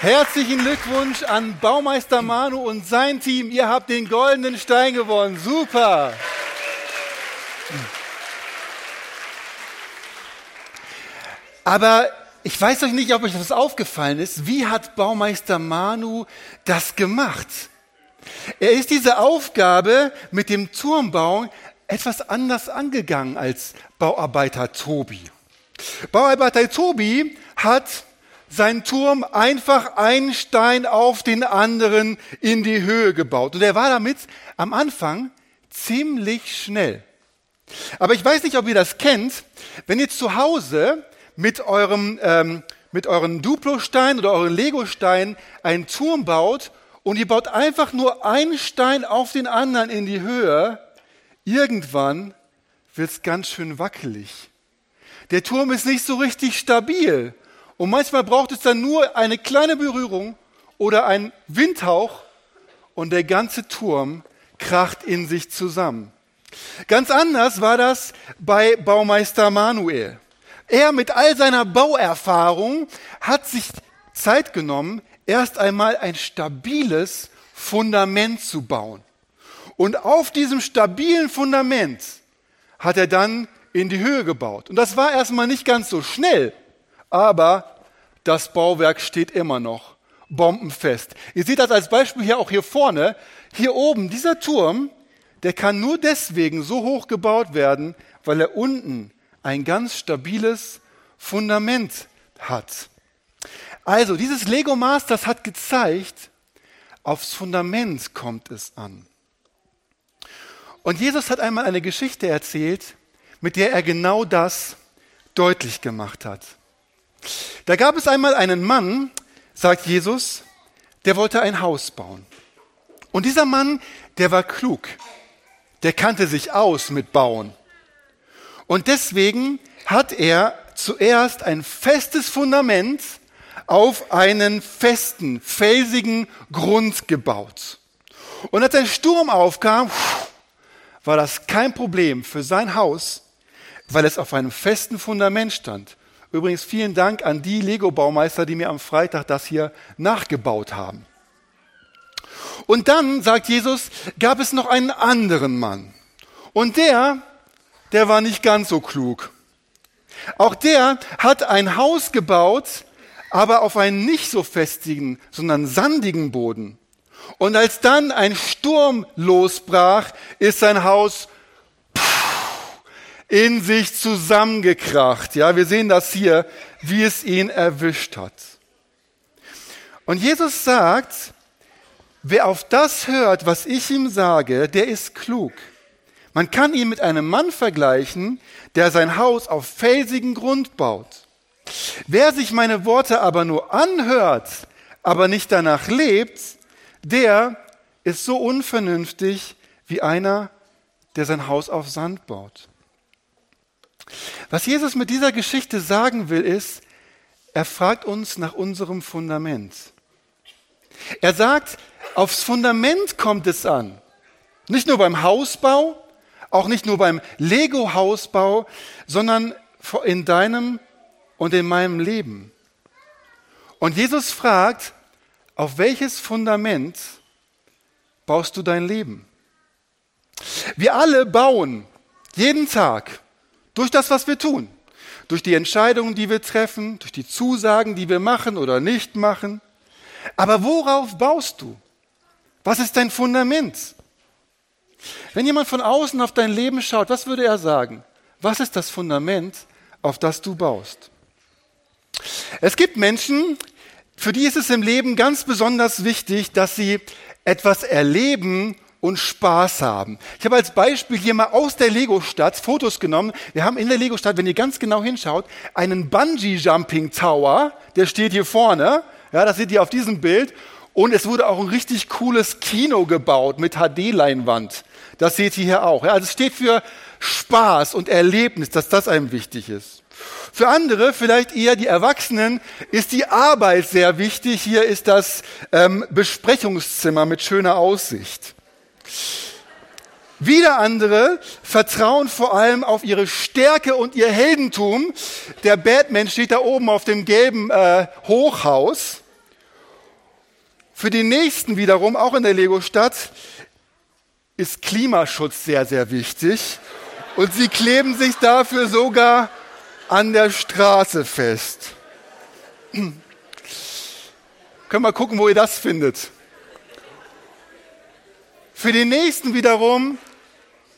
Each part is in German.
Herzlichen Glückwunsch an Baumeister Manu und sein Team. Ihr habt den goldenen Stein gewonnen. Super. Aber ich weiß euch nicht, ob euch das aufgefallen ist. Wie hat Baumeister Manu das gemacht? Er ist diese Aufgabe mit dem Turmbau etwas anders angegangen als Bauarbeiter Tobi. Bauarbeiter Tobi hat seinen Turm einfach einen Stein auf den anderen in die Höhe gebaut. Und er war damit am Anfang ziemlich schnell. Aber ich weiß nicht, ob ihr das kennt. Wenn ihr zu Hause mit eurem, ähm, mit euren Duplo-Stein oder euren Lego-Stein einen Turm baut und ihr baut einfach nur einen Stein auf den anderen in die Höhe, irgendwann wird es ganz schön wackelig. Der Turm ist nicht so richtig stabil. Und manchmal braucht es dann nur eine kleine Berührung oder ein Windhauch und der ganze Turm kracht in sich zusammen. Ganz anders war das bei Baumeister Manuel. Er mit all seiner Bauerfahrung hat sich Zeit genommen, erst einmal ein stabiles Fundament zu bauen. Und auf diesem stabilen Fundament hat er dann in die Höhe gebaut. Und das war erstmal nicht ganz so schnell, aber das Bauwerk steht immer noch bombenfest. Ihr seht das als Beispiel hier auch hier vorne. Hier oben, dieser Turm, der kann nur deswegen so hoch gebaut werden, weil er unten ein ganz stabiles Fundament hat. Also, dieses Lego Masters hat gezeigt, aufs Fundament kommt es an. Und Jesus hat einmal eine Geschichte erzählt, mit der er genau das deutlich gemacht hat. Da gab es einmal einen Mann, sagt Jesus, der wollte ein Haus bauen. Und dieser Mann, der war klug, der kannte sich aus mit Bauen. Und deswegen hat er zuerst ein festes Fundament auf einen festen, felsigen Grund gebaut. Und als ein Sturm aufkam, war das kein Problem für sein Haus, weil es auf einem festen Fundament stand. Übrigens vielen Dank an die Lego-Baumeister, die mir am Freitag das hier nachgebaut haben. Und dann, sagt Jesus, gab es noch einen anderen Mann. Und der, der war nicht ganz so klug. Auch der hat ein Haus gebaut, aber auf einen nicht so festigen, sondern sandigen Boden. Und als dann ein Sturm losbrach, ist sein Haus in sich zusammengekracht. Ja, wir sehen das hier, wie es ihn erwischt hat. Und Jesus sagt, wer auf das hört, was ich ihm sage, der ist klug. Man kann ihn mit einem Mann vergleichen, der sein Haus auf felsigen Grund baut. Wer sich meine Worte aber nur anhört, aber nicht danach lebt, der ist so unvernünftig wie einer, der sein Haus auf Sand baut. Was Jesus mit dieser Geschichte sagen will, ist, er fragt uns nach unserem Fundament. Er sagt, aufs Fundament kommt es an. Nicht nur beim Hausbau, auch nicht nur beim Lego-Hausbau, sondern in deinem und in meinem Leben. Und Jesus fragt, auf welches Fundament baust du dein Leben? Wir alle bauen jeden Tag durch das, was wir tun. Durch die Entscheidungen, die wir treffen, durch die Zusagen, die wir machen oder nicht machen. Aber worauf baust du? Was ist dein Fundament? Wenn jemand von außen auf dein Leben schaut, was würde er sagen? Was ist das Fundament, auf das du baust? Es gibt Menschen, für die ist es im Leben ganz besonders wichtig, dass sie etwas erleben und Spaß haben. Ich habe als Beispiel hier mal aus der Lego-Stadt Fotos genommen. Wir haben in der Lego-Stadt, wenn ihr ganz genau hinschaut, einen Bungee-Jumping-Tower. Der steht hier vorne. Ja, das seht ihr auf diesem Bild. Und es wurde auch ein richtig cooles Kino gebaut mit HD-Leinwand. Das seht ihr hier auch. Also es steht für Spaß und Erlebnis, dass das einem wichtig ist. Für andere, vielleicht eher die Erwachsenen, ist die Arbeit sehr wichtig. Hier ist das ähm, Besprechungszimmer mit schöner Aussicht. Wieder andere vertrauen vor allem auf ihre Stärke und ihr Heldentum. Der Batman steht da oben auf dem gelben äh, Hochhaus. Für die nächsten wiederum, auch in der Lego-Stadt, ist Klimaschutz sehr, sehr wichtig. Und sie kleben sich dafür sogar an der Straße fest. Können wir gucken, wo ihr das findet. Für den nächsten wiederum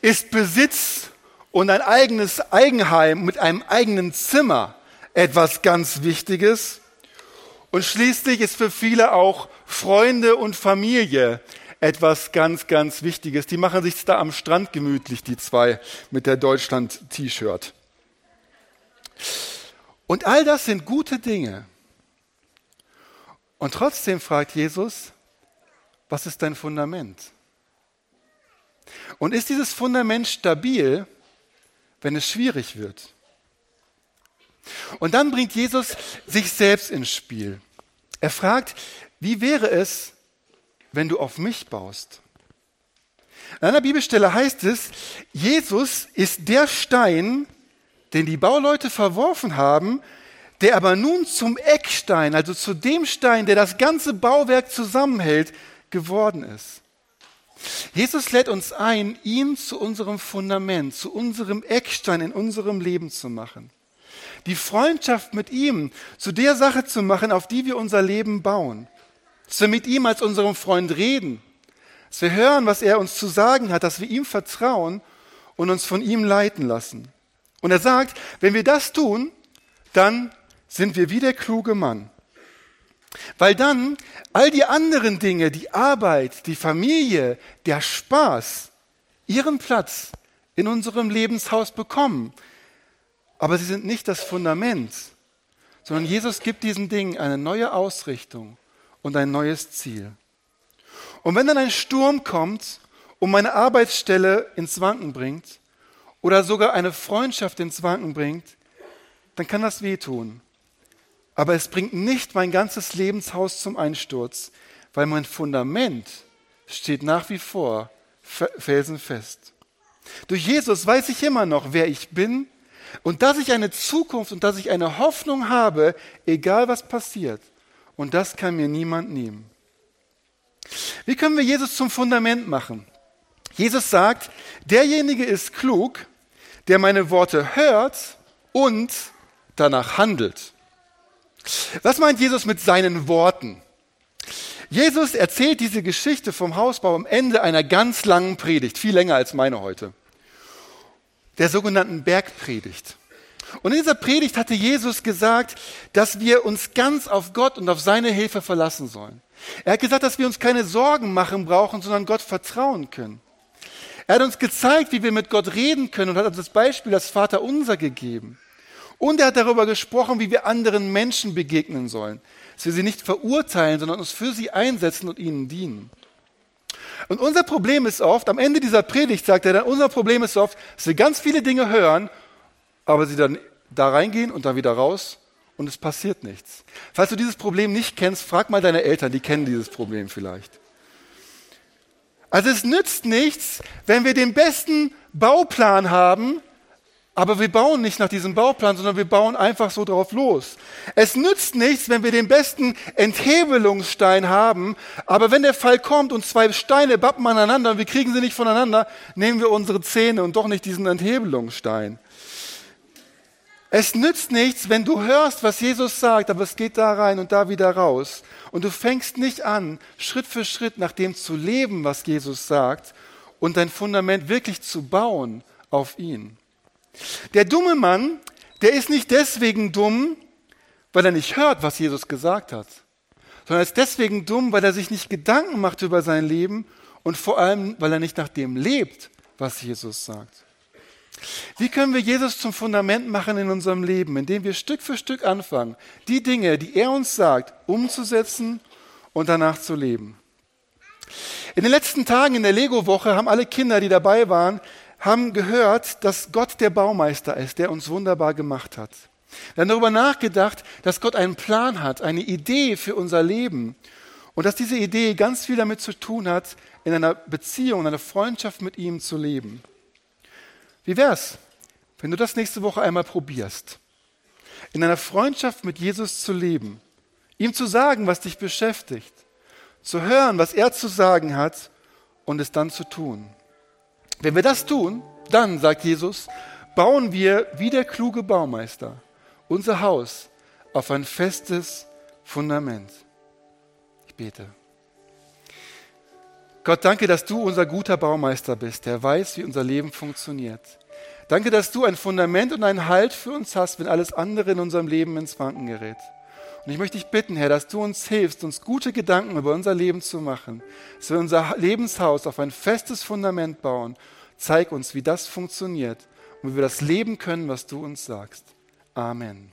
ist Besitz und ein eigenes Eigenheim mit einem eigenen Zimmer etwas ganz Wichtiges. Und schließlich ist für viele auch Freunde und Familie etwas ganz, ganz Wichtiges. Die machen sich da am Strand gemütlich, die zwei mit der Deutschland-T-Shirt. Und all das sind gute Dinge. Und trotzdem fragt Jesus, was ist dein Fundament? Und ist dieses Fundament stabil, wenn es schwierig wird? Und dann bringt Jesus sich selbst ins Spiel. Er fragt, wie wäre es, wenn du auf mich baust? An einer Bibelstelle heißt es, Jesus ist der Stein, den die Bauleute verworfen haben, der aber nun zum Eckstein, also zu dem Stein, der das ganze Bauwerk zusammenhält, geworden ist. Jesus lädt uns ein, ihn zu unserem Fundament, zu unserem Eckstein in unserem Leben zu machen. Die Freundschaft mit ihm zu der Sache zu machen, auf die wir unser Leben bauen. Dass wir mit ihm als unserem Freund reden. Dass wir hören, was er uns zu sagen hat, dass wir ihm vertrauen und uns von ihm leiten lassen. Und er sagt, wenn wir das tun, dann sind wir wie der kluge Mann. Weil dann all die anderen Dinge, die Arbeit, die Familie, der Spaß, ihren Platz in unserem Lebenshaus bekommen. Aber sie sind nicht das Fundament, sondern Jesus gibt diesen Dingen eine neue Ausrichtung und ein neues Ziel. Und wenn dann ein Sturm kommt und meine Arbeitsstelle ins Wanken bringt oder sogar eine Freundschaft ins Wanken bringt, dann kann das wehtun. Aber es bringt nicht mein ganzes Lebenshaus zum Einsturz, weil mein Fundament steht nach wie vor felsenfest. Durch Jesus weiß ich immer noch, wer ich bin und dass ich eine Zukunft und dass ich eine Hoffnung habe, egal was passiert. Und das kann mir niemand nehmen. Wie können wir Jesus zum Fundament machen? Jesus sagt, derjenige ist klug, der meine Worte hört und danach handelt. Was meint Jesus mit seinen Worten? Jesus erzählt diese Geschichte vom Hausbau am Ende einer ganz langen Predigt, viel länger als meine heute, der sogenannten Bergpredigt. Und in dieser Predigt hatte Jesus gesagt, dass wir uns ganz auf Gott und auf seine Hilfe verlassen sollen. Er hat gesagt, dass wir uns keine Sorgen machen brauchen, sondern Gott vertrauen können. Er hat uns gezeigt, wie wir mit Gott reden können und hat uns das Beispiel das Vater unser gegeben. Und er hat darüber gesprochen, wie wir anderen Menschen begegnen sollen. Dass wir sie nicht verurteilen, sondern uns für sie einsetzen und ihnen dienen. Und unser Problem ist oft, am Ende dieser Predigt sagt er dann, unser Problem ist oft, dass wir ganz viele Dinge hören, aber sie dann da reingehen und dann wieder raus und es passiert nichts. Falls du dieses Problem nicht kennst, frag mal deine Eltern, die kennen dieses Problem vielleicht. Also es nützt nichts, wenn wir den besten Bauplan haben, aber wir bauen nicht nach diesem Bauplan, sondern wir bauen einfach so drauf los. Es nützt nichts, wenn wir den besten Enthebelungsstein haben, aber wenn der Fall kommt und zwei Steine bappen aneinander und wir kriegen sie nicht voneinander, nehmen wir unsere Zähne und doch nicht diesen Enthebelungsstein. Es nützt nichts, wenn du hörst, was Jesus sagt, aber es geht da rein und da wieder raus. Und du fängst nicht an, Schritt für Schritt nach dem zu leben, was Jesus sagt und dein Fundament wirklich zu bauen auf ihn. Der dumme Mann, der ist nicht deswegen dumm, weil er nicht hört, was Jesus gesagt hat, sondern er ist deswegen dumm, weil er sich nicht Gedanken macht über sein Leben und vor allem, weil er nicht nach dem lebt, was Jesus sagt. Wie können wir Jesus zum Fundament machen in unserem Leben, indem wir Stück für Stück anfangen, die Dinge, die er uns sagt, umzusetzen und danach zu leben? In den letzten Tagen in der Lego-Woche haben alle Kinder, die dabei waren, haben gehört, dass Gott der Baumeister ist, der uns wunderbar gemacht hat. Wir haben darüber nachgedacht, dass Gott einen Plan hat, eine Idee für unser Leben und dass diese Idee ganz viel damit zu tun hat, in einer Beziehung, in einer Freundschaft mit ihm zu leben. Wie wär's, wenn du das nächste Woche einmal probierst? In einer Freundschaft mit Jesus zu leben, ihm zu sagen, was dich beschäftigt, zu hören, was er zu sagen hat und es dann zu tun. Wenn wir das tun, dann, sagt Jesus, bauen wir wie der kluge Baumeister unser Haus auf ein festes Fundament. Ich bete. Gott, danke, dass du unser guter Baumeister bist, der weiß, wie unser Leben funktioniert. Danke, dass du ein Fundament und einen Halt für uns hast, wenn alles andere in unserem Leben ins Wanken gerät. Und ich möchte dich bitten, Herr, dass du uns hilfst, uns gute Gedanken über unser Leben zu machen, dass wir unser Lebenshaus auf ein festes Fundament bauen. Zeig uns, wie das funktioniert und wie wir das leben können, was du uns sagst. Amen.